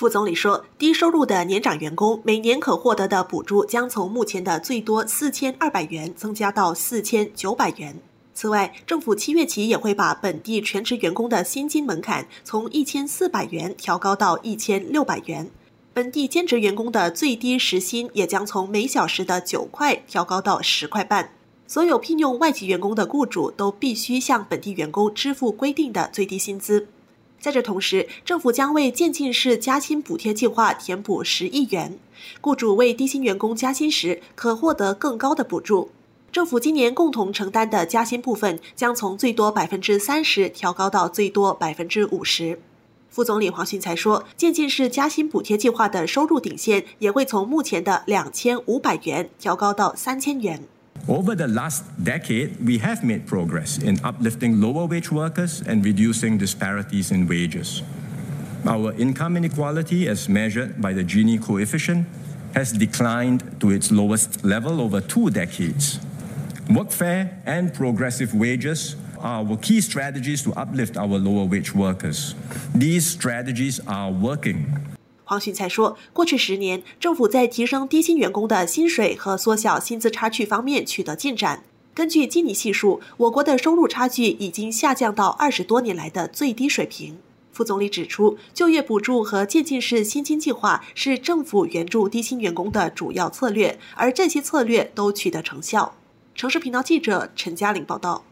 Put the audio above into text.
副总理说，低收入的年长员工每年可获得的补助将从目前的最多四千二百元增加到四千九百元。此外，政府七月起也会把本地全职员工的薪金门槛从一千四百元调高到一千六百元，本地兼职员工的最低时薪也将从每小时的九块调高到十块半。所有聘用外籍员工的雇主都必须向本地员工支付规定的最低薪资。在这同时，政府将为渐进式加薪补贴计划填补十亿元，雇主为低薪员工加薪时可获得更高的补助。政府今年共同承担的加薪部分将从最多百分之三十调高到最多百分之五十。副总理黄循才说，渐进式加薪补贴计划的收入顶线也会从目前的两千五百元调高到三千元。Over the last decade, we have made progress in uplifting lower wage workers and reducing disparities in wages. Our income inequality, as measured by the Gini coefficient, has declined to its lowest level over two decades. Workfare and progressive wages are our key strategies to uplift our lower wage workers. These strategies are working. 黄循才说，过去十年，政府在提升低薪员工的薪水和缩小薪资差距方面取得进展。根据基尼系数，我国的收入差距已经下降到二十多年来的最低水平。副总理指出，就业补助和渐进式薪金计划是政府援助低薪员工的主要策略，而这些策略都取得成效。城市频道记者陈嘉玲报道。